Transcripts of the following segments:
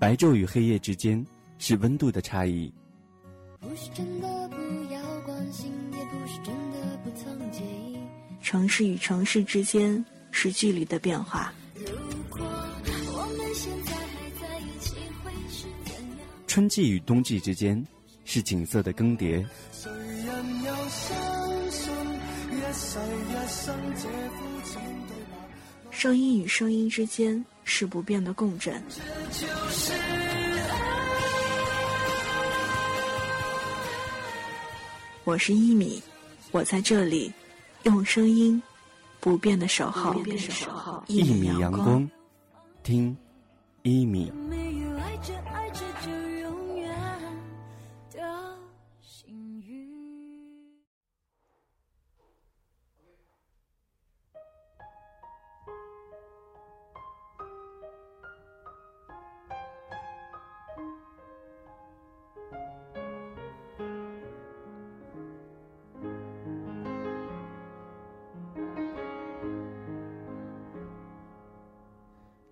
白昼与黑夜之间是温度的差异。城市与城市之间是距离的变化。春季与冬季之间是景色的更迭。声音与声音之间是不变的共振。我是一米，我在这里，用声音不变的守候，一米阳光，听一米。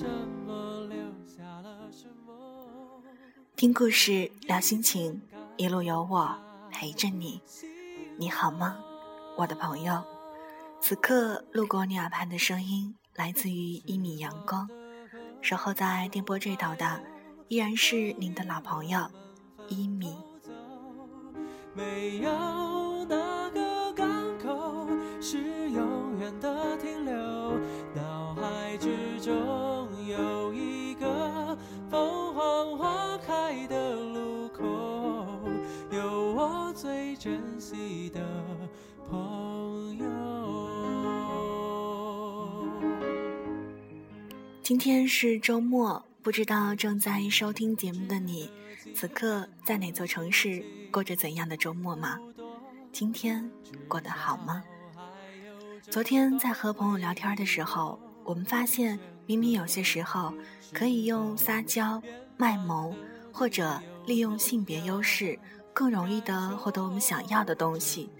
什么留下了什么听故事，聊心情，一路有我陪着你。你好吗，我的朋友？此刻路过你耳畔的声音，来自于一米阳光。守候在电波这头的，依然是您的老朋友一米。没有那个港口是。的停留，脑海之中有一个凤凰花开的路口，有我最珍惜的朋友。今天是周末，不知道正在收听节目的你，此刻在哪座城市过着怎样的周末吗？今天过得好吗？昨天在和朋友聊天的时候，我们发现，明明有些时候可以用撒娇、卖萌，或者利用性别优势，更容易的获得我们想要的东西，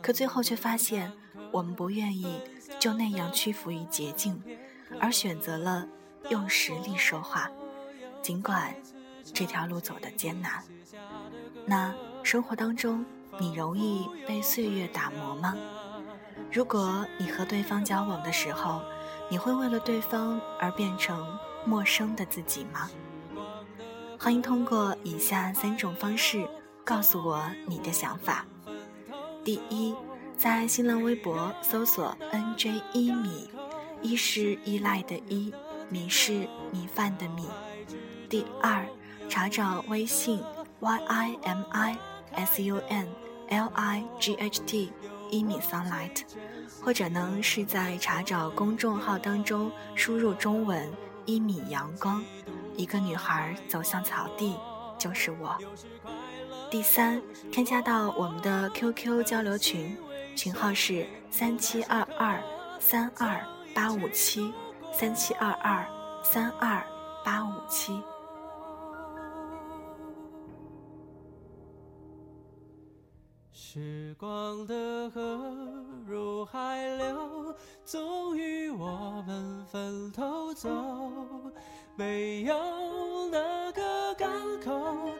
可最后却发现，我们不愿意就那样屈服于捷径，而选择了用实力说话，尽管这条路走得艰难。那生活当中，你容易被岁月打磨吗？如果你和对方交往的时候，你会为了对方而变成陌生的自己吗？欢迎通过以下三种方式告诉我你的想法。第一，在新浪微博搜索 “nj 一米”，一是依赖的依，米是米饭的米。第二，查找微信 “yimisunlight”。一米 sunlight，或者呢是在查找公众号当中输入中文“一米阳光”，一个女孩走向草地就是我。第三，添加到我们的 QQ 交流群，群号是三七二二三二八五七三七二二三二八五七。时光的河入海流，终于我们分头走。没有那个港口。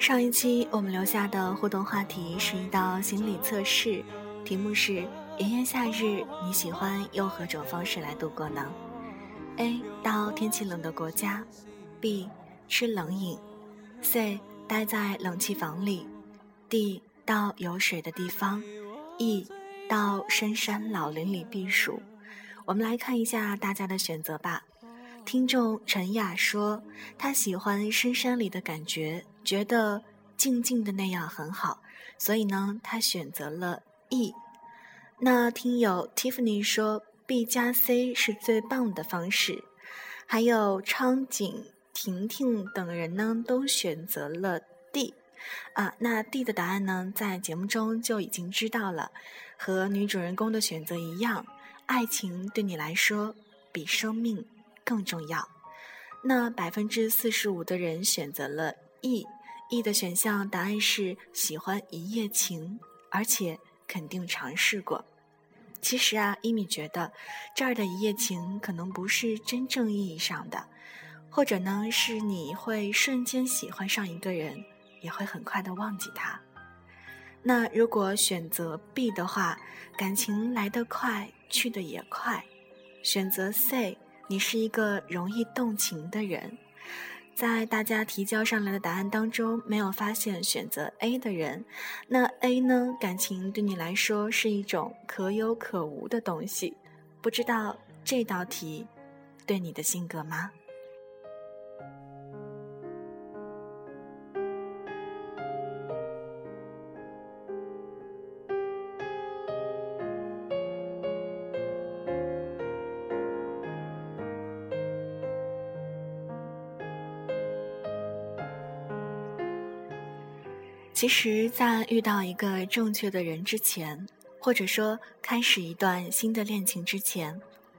上一期我们留下的互动话题是一道心理测试，题目是：炎炎夏日，你喜欢用何种方式来度过呢？A. 到天气冷的国家；B. 吃冷饮；C. 待在冷气房里；D. 到有水的地方，E 到深山老林里避暑。我们来看一下大家的选择吧。听众陈雅说，她喜欢深山里的感觉，觉得静静的那样很好，所以呢，她选择了 E。那听友 Tiffany 说，B 加 C 是最棒的方式。还有昌景、婷婷等人呢，都选择了 D。啊，那 D 的答案呢，在节目中就已经知道了，和女主人公的选择一样，爱情对你来说比生命更重要。那百分之四十五的人选择了 E，E 的选项答案是喜欢一夜情，而且肯定尝试过。其实啊，伊米觉得这儿的一夜情可能不是真正意义上的，或者呢是你会瞬间喜欢上一个人，也会很快的忘记他。那如果选择 B 的话，感情来得快，去得也快。选择 C，你是一个容易动情的人。在大家提交上来的答案当中，没有发现选择 A 的人。那 A 呢？感情对你来说是一种可有可无的东西，不知道这道题对你的性格吗？其实，在遇到一个正确的人之前，或者说开始一段新的恋情之前，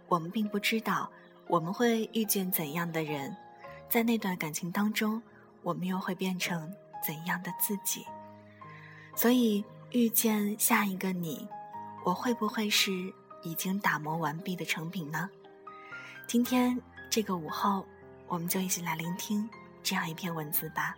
我们并不知道我们会遇见怎样的人，在那段感情当中，我们又会变成怎样的自己。所以，遇见下一个你，我会不会是已经打磨完毕的成品呢？今天这个午后，我们就一起来聆听这样一篇文字吧。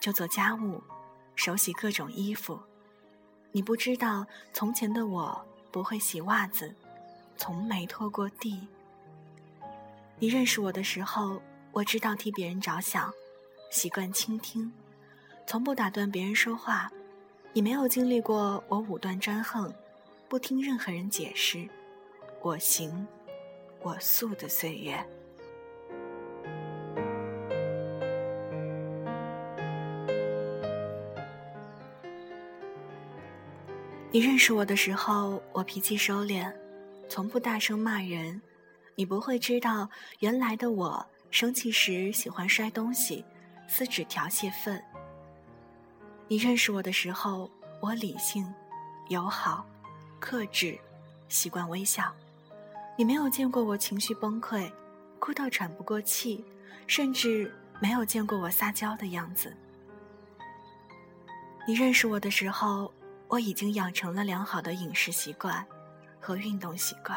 就做家务，手洗各种衣服。你不知道，从前的我不会洗袜子，从没拖过地。你认识我的时候，我知道替别人着想，习惯倾听，从不打断别人说话。你没有经历过我武断专横，不听任何人解释，我行我素的岁月。你认识我的时候，我脾气收敛，从不大声骂人。你不会知道，原来的我生气时喜欢摔东西、撕纸条泄愤。你认识我的时候，我理性、友好、克制，习惯微笑。你没有见过我情绪崩溃，哭到喘不过气，甚至没有见过我撒娇的样子。你认识我的时候。我已经养成了良好的饮食习惯和运动习惯。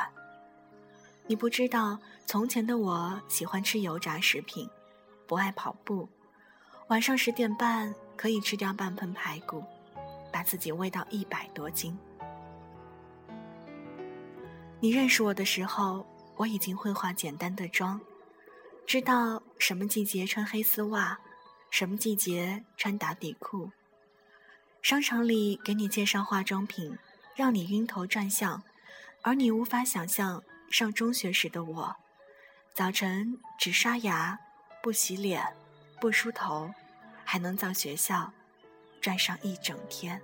你不知道，从前的我喜欢吃油炸食品，不爱跑步。晚上十点半可以吃掉半盆排骨，把自己喂到一百多斤。你认识我的时候，我已经会化简单的妆，知道什么季节穿黑丝袜，什么季节穿打底裤。商场里给你介绍化妆品，让你晕头转向，而你无法想象上中学时的我，早晨只刷牙，不洗脸，不梳头，还能在学校转上一整天。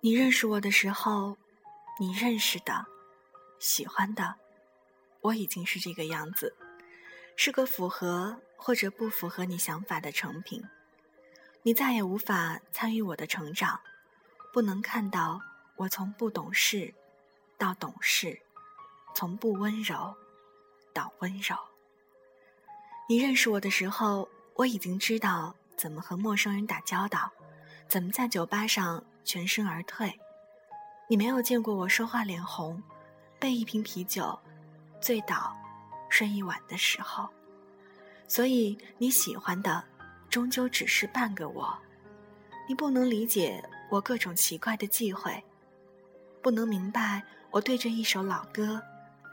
你认识我的时候，你认识的、喜欢的，我已经是这个样子，是个符合或者不符合你想法的成品。你再也无法参与我的成长，不能看到我从不懂事到懂事，从不温柔到温柔。你认识我的时候，我已经知道怎么和陌生人打交道，怎么在酒吧上全身而退。你没有见过我说话脸红，被一瓶啤酒醉倒，睡一晚的时候，所以你喜欢的终究只是半个我。你不能理解我各种奇怪的忌讳，不能明白我对着一首老歌、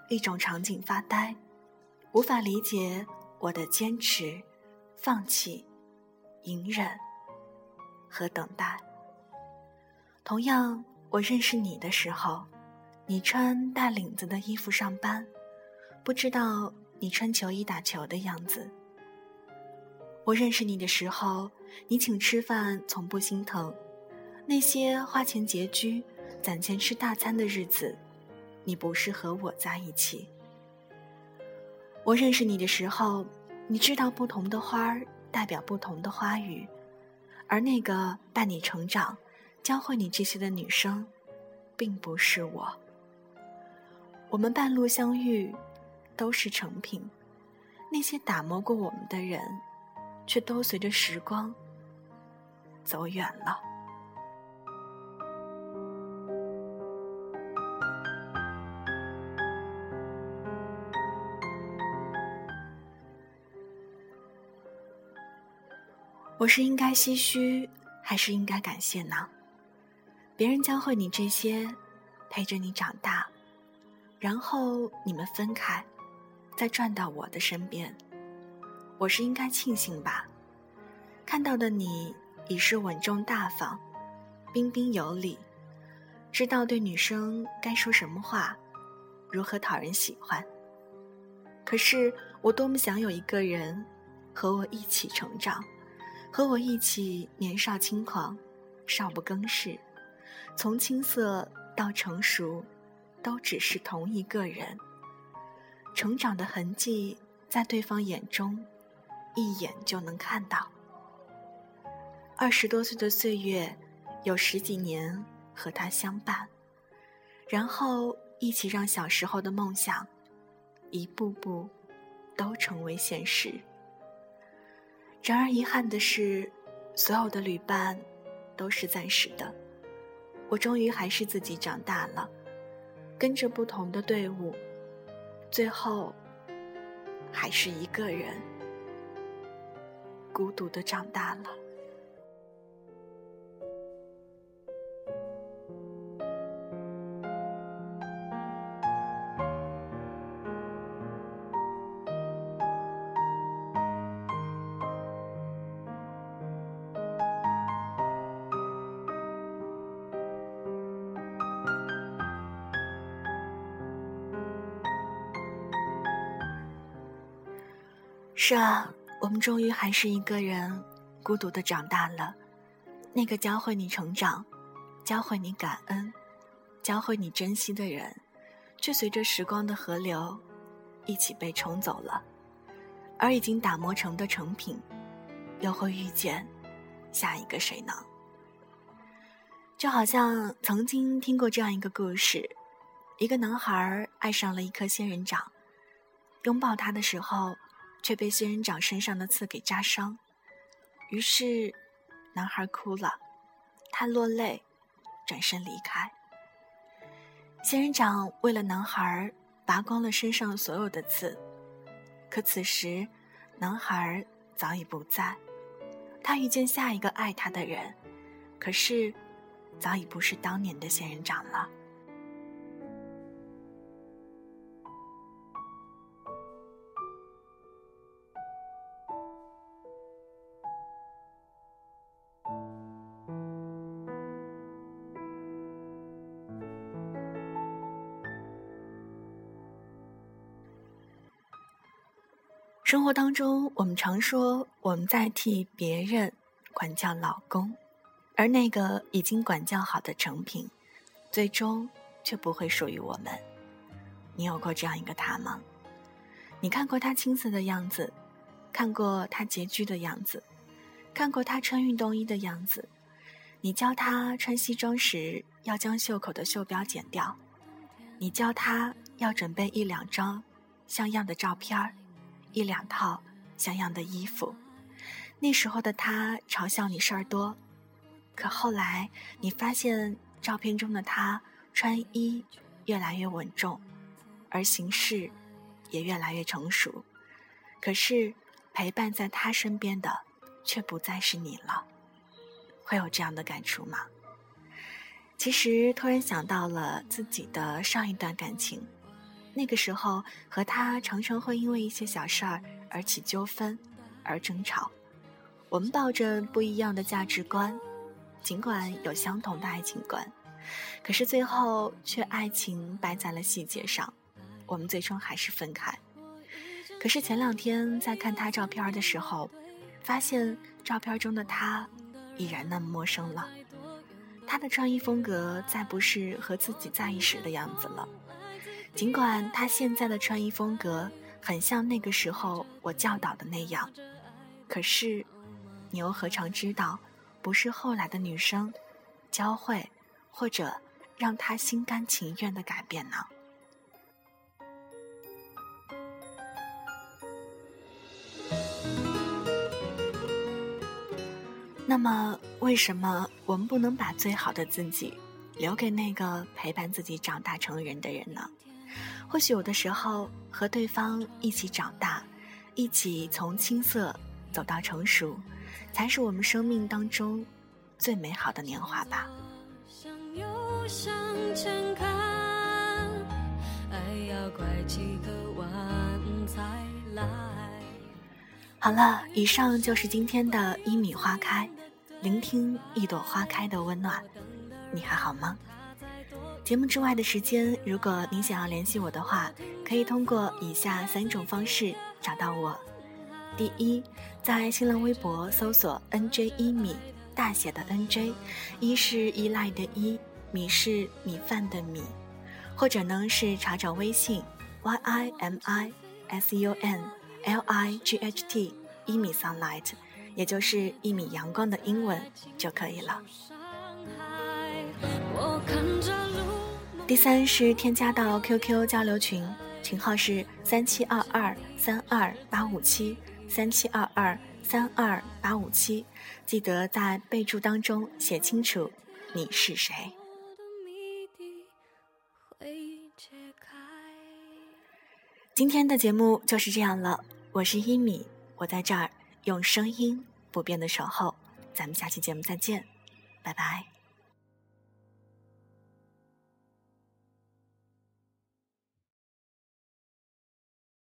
一种场景发呆，无法理解我的坚持、放弃、隐忍和等待。同样。我认识你的时候，你穿大领子的衣服上班，不知道你穿球衣打球的样子。我认识你的时候，你请吃饭从不心疼，那些花钱拮据、攒钱吃大餐的日子，你不是和我在一起。我认识你的时候，你知道不同的花儿代表不同的花语，而那个伴你成长。教会你这些的女生，并不是我。我们半路相遇，都是成品。那些打磨过我们的人，却都随着时光走远了。我是应该唏嘘，还是应该感谢呢？别人教会你这些，陪着你长大，然后你们分开，再转到我的身边，我是应该庆幸吧？看到的你已是稳重大方、彬彬有礼，知道对女生该说什么话，如何讨人喜欢。可是我多么想有一个人，和我一起成长，和我一起年少轻狂，少不更事。从青涩到成熟，都只是同一个人。成长的痕迹在对方眼中，一眼就能看到。二十多岁的岁月，有十几年和他相伴，然后一起让小时候的梦想，一步步都成为现实。然而遗憾的是，所有的旅伴，都是暂时的。我终于还是自己长大了，跟着不同的队伍，最后还是一个人孤独地长大了。是啊，我们终于还是一个人，孤独的长大了。那个教会你成长、教会你感恩、教会你珍惜的人，却随着时光的河流，一起被冲走了。而已经打磨成的成品，又会遇见下一个谁呢？就好像曾经听过这样一个故事：一个男孩爱上了一棵仙人掌，拥抱它的时候。却被仙人掌身上的刺给扎伤，于是男孩哭了，他落泪，转身离开。仙人掌为了男孩拔光了身上所有的刺，可此时男孩早已不在，他遇见下一个爱他的人，可是早已不是当年的仙人掌了。生活当中，我们常说我们在替别人管教老公，而那个已经管教好的成品，最终却不会属于我们。你有过这样一个他吗？你看过他青涩的样子，看过他拮据的样子，看过他穿运动衣的样子，你教他穿西装时要将袖口的袖标剪掉，你教他要准备一两张像样的照片儿，一两套像样的衣服。那时候的他嘲笑你事儿多，可后来你发现照片中的他穿衣越来越稳重，而行事也越来越成熟。可是陪伴在他身边的却不再是你了，会有这样的感触吗？其实突然想到了自己的上一段感情，那个时候和他常常会因为一些小事儿而起纠纷，而争吵。我们抱着不一样的价值观，尽管有相同的爱情观，可是最后却爱情败在了细节上，我们最终还是分开。可是前两天在看他照片的时候，发现照片中的他已然那么陌生了。他的穿衣风格再不是和自己在一时的样子了。尽管他现在的穿衣风格很像那个时候我教导的那样，可是。你又何尝知道，不是后来的女生教会或者让他心甘情愿的改变呢？那么，为什么我们不能把最好的自己留给那个陪伴自己长大成人的人呢？或许有的时候，和对方一起长大，一起从青涩走到成熟。才是我们生命当中最美好的年华吧。向右向前看，爱要拐几个弯才来好了，以上就是今天的一米花开，聆听一朵花开的温暖。你还好吗？节目之外的时间，如果你想要联系我的话，可以通过以下三种方式找到我。第一，在新浪微博搜索 “nj 一米”，大写的 “nj”，一是依赖的“一”，米是米饭的“米”，或者呢是查找微信 “y i m i s u n l i g h t” 一米 sunlight，也就是一米阳光的英文就可以了。第三是添加到 QQ 交流群，群号是三七二二三二八五七。三七二二三二八五七，记得在备注当中写清楚你是谁。今天的节目就是这样了，我是一米，我在这儿用声音不变的守候，咱们下期节目再见，拜拜。